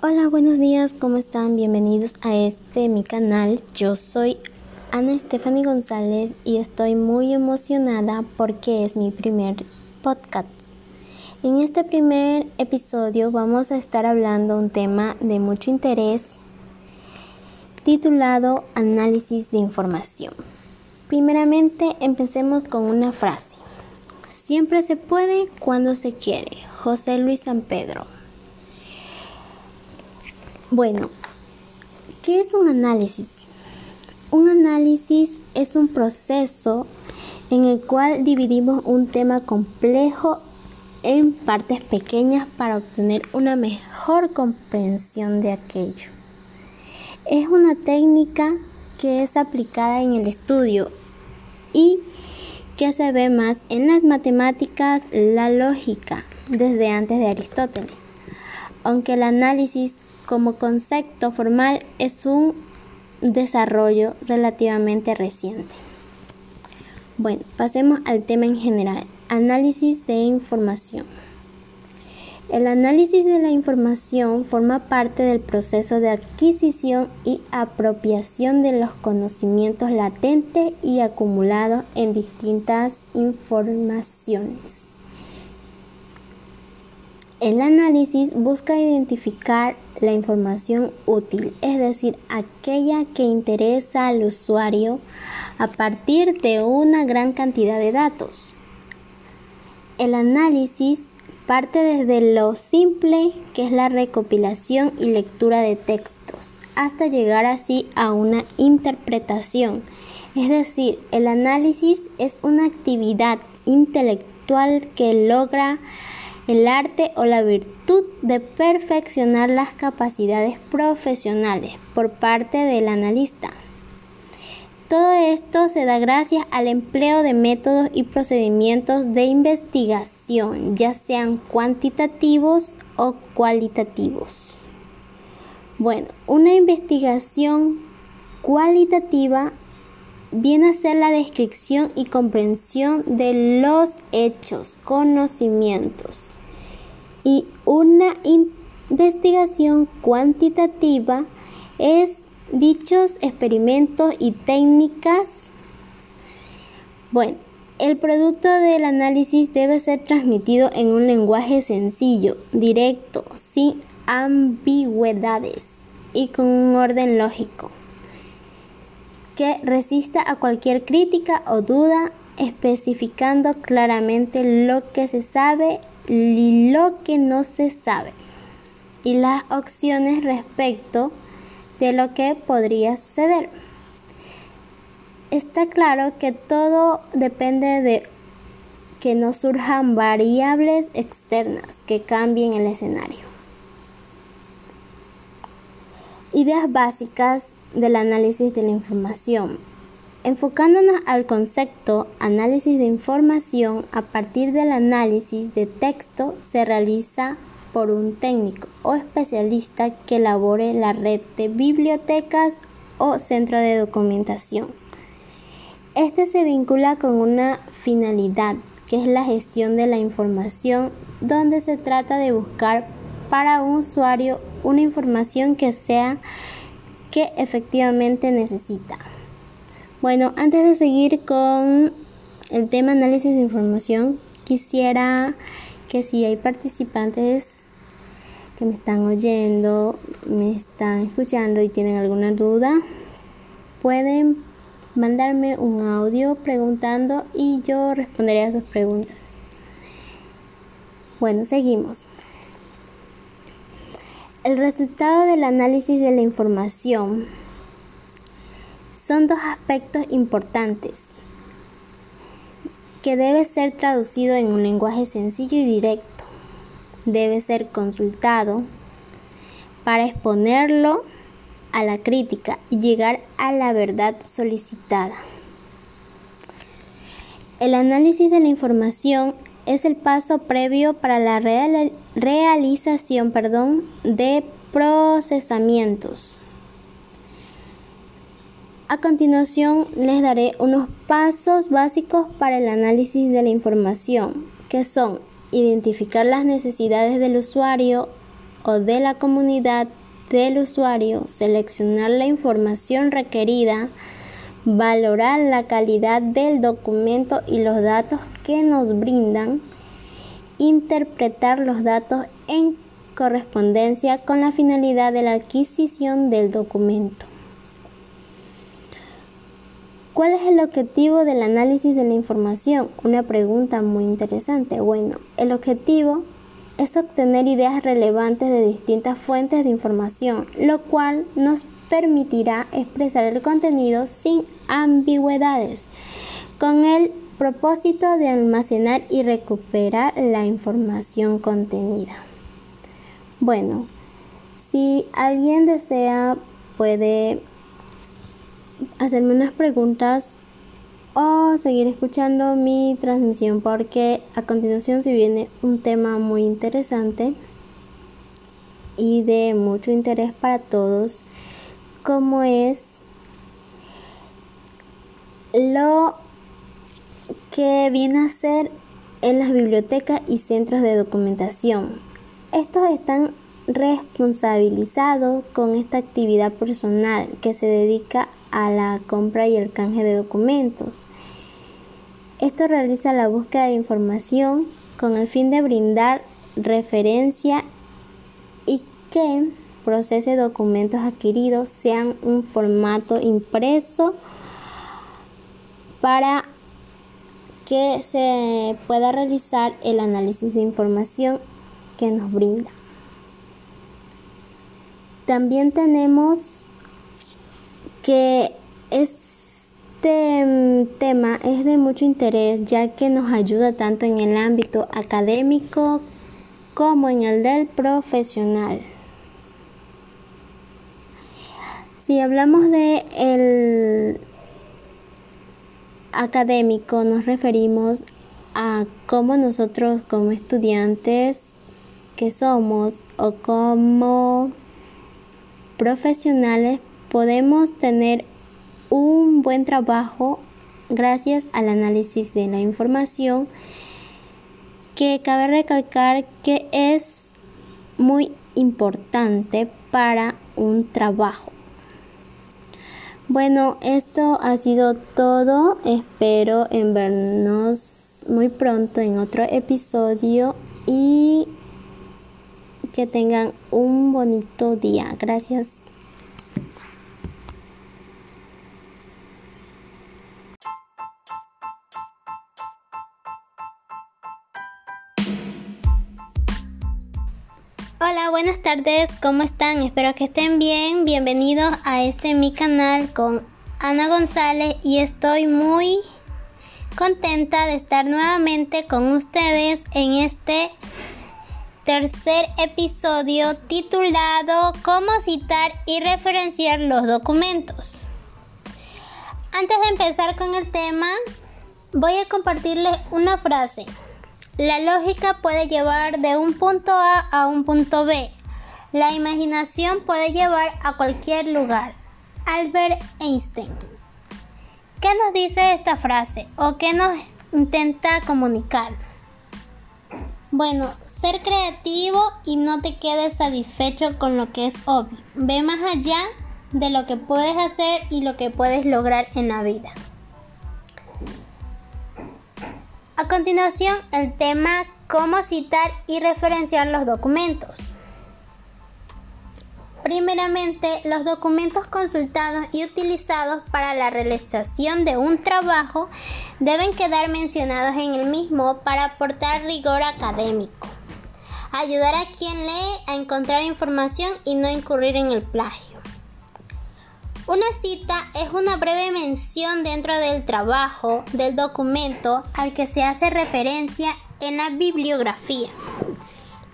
Hola, buenos días, ¿cómo están? Bienvenidos a este mi canal. Yo soy Ana Stephanie González y estoy muy emocionada porque es mi primer podcast. En este primer episodio vamos a estar hablando un tema de mucho interés titulado Análisis de información. Primeramente, empecemos con una frase. Siempre se puede cuando se quiere. José Luis San Pedro. Bueno, ¿qué es un análisis? Un análisis es un proceso en el cual dividimos un tema complejo en partes pequeñas para obtener una mejor comprensión de aquello. Es una técnica que es aplicada en el estudio y que se ve más en las matemáticas, la lógica, desde antes de Aristóteles. Aunque el análisis como concepto formal es un desarrollo relativamente reciente. Bueno, pasemos al tema en general, análisis de información. El análisis de la información forma parte del proceso de adquisición y apropiación de los conocimientos latentes y acumulados en distintas informaciones. El análisis busca identificar la información útil, es decir, aquella que interesa al usuario a partir de una gran cantidad de datos. El análisis parte desde lo simple que es la recopilación y lectura de textos, hasta llegar así a una interpretación. Es decir, el análisis es una actividad intelectual que logra el arte o la virtud de perfeccionar las capacidades profesionales por parte del analista. Todo esto se da gracias al empleo de métodos y procedimientos de investigación, ya sean cuantitativos o cualitativos. Bueno, una investigación cualitativa viene a ser la descripción y comprensión de los hechos, conocimientos y una investigación cuantitativa es dichos experimentos y técnicas. Bueno, el producto del análisis debe ser transmitido en un lenguaje sencillo, directo, sin ambigüedades y con un orden lógico que resista a cualquier crítica o duda, especificando claramente lo que se sabe lo que no se sabe y las opciones respecto de lo que podría suceder. Está claro que todo depende de que no surjan variables externas que cambien el escenario. Ideas básicas del análisis de la información. Enfocándonos al concepto análisis de información, a partir del análisis de texto se realiza por un técnico o especialista que elabore la red de bibliotecas o centro de documentación. Este se vincula con una finalidad que es la gestión de la información donde se trata de buscar para un usuario una información que sea que efectivamente necesita. Bueno, antes de seguir con el tema análisis de información, quisiera que si hay participantes que me están oyendo, me están escuchando y tienen alguna duda, pueden mandarme un audio preguntando y yo responderé a sus preguntas. Bueno, seguimos. El resultado del análisis de la información son dos aspectos importantes que debe ser traducido en un lenguaje sencillo y directo. Debe ser consultado para exponerlo a la crítica y llegar a la verdad solicitada. El análisis de la información es el paso previo para la realización perdón, de procesamientos a continuación les daré unos pasos básicos para el análisis de la información, que son identificar las necesidades del usuario o de la comunidad del usuario, seleccionar la información requerida, valorar la calidad del documento y los datos que nos brindan, interpretar los datos en correspondencia con la finalidad de la adquisición del documento. ¿Cuál es el objetivo del análisis de la información? Una pregunta muy interesante. Bueno, el objetivo es obtener ideas relevantes de distintas fuentes de información, lo cual nos permitirá expresar el contenido sin ambigüedades, con el propósito de almacenar y recuperar la información contenida. Bueno, si alguien desea puede hacerme unas preguntas o seguir escuchando mi transmisión porque a continuación se viene un tema muy interesante y de mucho interés para todos como es lo que viene a ser en las bibliotecas y centros de documentación. Estos están responsabilizados con esta actividad personal que se dedica a la compra y el canje de documentos. Esto realiza la búsqueda de información con el fin de brindar referencia y que procese documentos adquiridos sean un formato impreso para que se pueda realizar el análisis de información que nos brinda. También tenemos que este mm, tema es de mucho interés ya que nos ayuda tanto en el ámbito académico como en el del profesional. Si hablamos de el académico nos referimos a cómo nosotros como estudiantes que somos o como profesionales podemos tener un buen trabajo gracias al análisis de la información que cabe recalcar que es muy importante para un trabajo. Bueno, esto ha sido todo. Espero en vernos muy pronto en otro episodio y que tengan un bonito día. Gracias. Hola, buenas tardes, ¿cómo están? Espero que estén bien. Bienvenidos a este mi canal con Ana González y estoy muy contenta de estar nuevamente con ustedes en este tercer episodio titulado Cómo citar y referenciar los documentos. Antes de empezar con el tema, voy a compartirles una frase. La lógica puede llevar de un punto A a un punto B. La imaginación puede llevar a cualquier lugar. Albert Einstein. ¿Qué nos dice esta frase o qué nos intenta comunicar? Bueno, ser creativo y no te quedes satisfecho con lo que es obvio. Ve más allá de lo que puedes hacer y lo que puedes lograr en la vida. A continuación, el tema cómo citar y referenciar los documentos. Primeramente, los documentos consultados y utilizados para la realización de un trabajo deben quedar mencionados en el mismo para aportar rigor académico, ayudar a quien lee a encontrar información y no incurrir en el plagio. Una cita es una breve mención dentro del trabajo del documento al que se hace referencia en la bibliografía.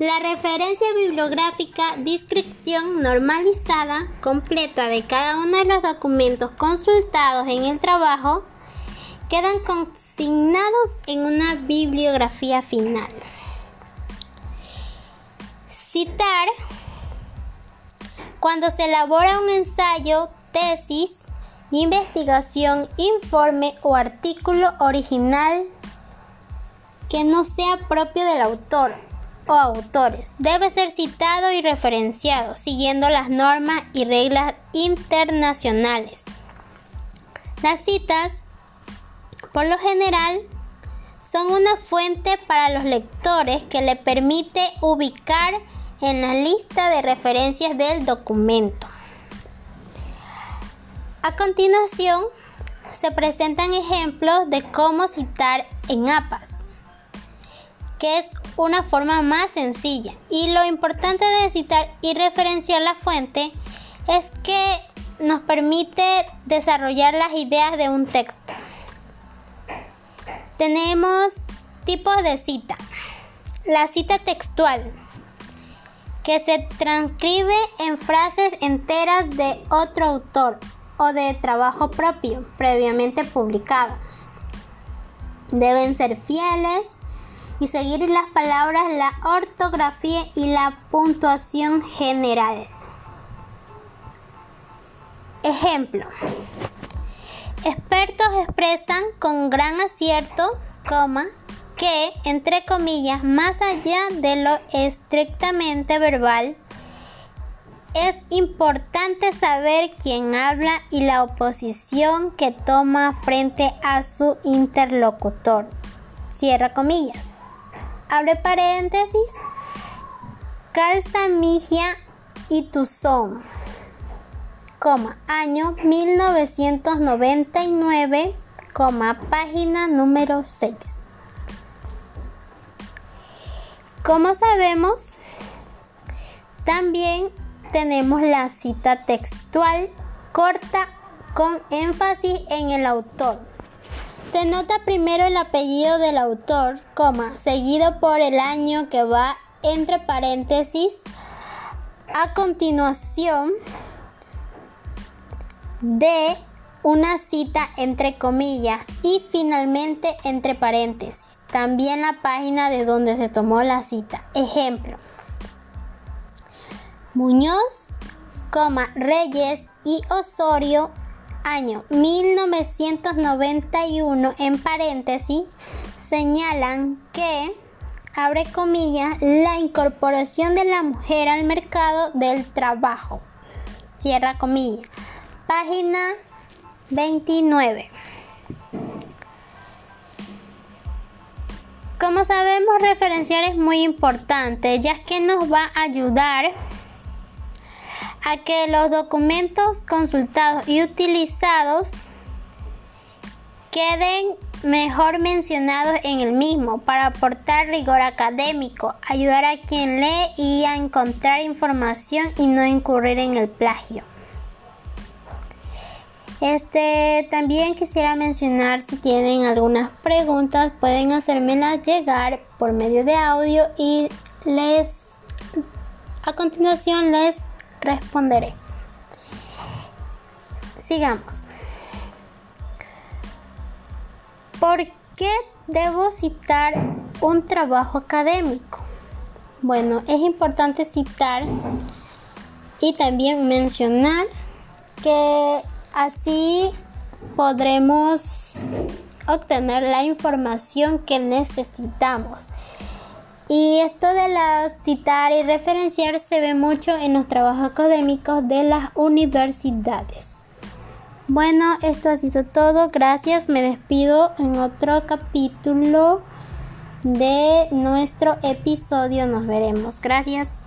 La referencia bibliográfica, descripción normalizada, completa de cada uno de los documentos consultados en el trabajo, quedan consignados en una bibliografía final. Citar cuando se elabora un ensayo tesis, investigación, informe o artículo original que no sea propio del autor o autores. Debe ser citado y referenciado siguiendo las normas y reglas internacionales. Las citas, por lo general, son una fuente para los lectores que le permite ubicar en la lista de referencias del documento. A continuación, se presentan ejemplos de cómo citar en APAS, que es una forma más sencilla. Y lo importante de citar y referenciar la fuente es que nos permite desarrollar las ideas de un texto. Tenemos tipos de cita. La cita textual, que se transcribe en frases enteras de otro autor o de trabajo propio previamente publicado. Deben ser fieles y seguir las palabras, la ortografía y la puntuación general. Ejemplo. Expertos expresan con gran acierto, coma, que, entre comillas, más allá de lo estrictamente verbal, es importante saber quién habla y la oposición que toma frente a su interlocutor. Cierra comillas. Abre paréntesis. Calza Migia y Tuzón año 1999, página número 6. Como sabemos, también tenemos la cita textual corta con énfasis en el autor. Se nota primero el apellido del autor, coma, seguido por el año que va entre paréntesis. A continuación, de una cita entre comillas y finalmente entre paréntesis. También la página de donde se tomó la cita. Ejemplo. Muñoz, Reyes y Osorio, año 1991 en paréntesis, señalan que, abre comillas, la incorporación de la mujer al mercado del trabajo. Cierra comillas Página 29. Como sabemos, referenciar es muy importante, ya que nos va a ayudar a que los documentos consultados y utilizados queden mejor mencionados en el mismo para aportar rigor académico, ayudar a quien lee y a encontrar información y no incurrir en el plagio. Este, también quisiera mencionar si tienen algunas preguntas, pueden hacérmelas llegar por medio de audio y les a continuación les responderé. Sigamos. ¿Por qué debo citar un trabajo académico? Bueno, es importante citar y también mencionar que Así podremos obtener la información que necesitamos. Y esto de la citar y referenciar se ve mucho en los trabajos académicos de las universidades. Bueno, esto ha sido todo. Gracias. Me despido en otro capítulo de nuestro episodio. Nos veremos. Gracias.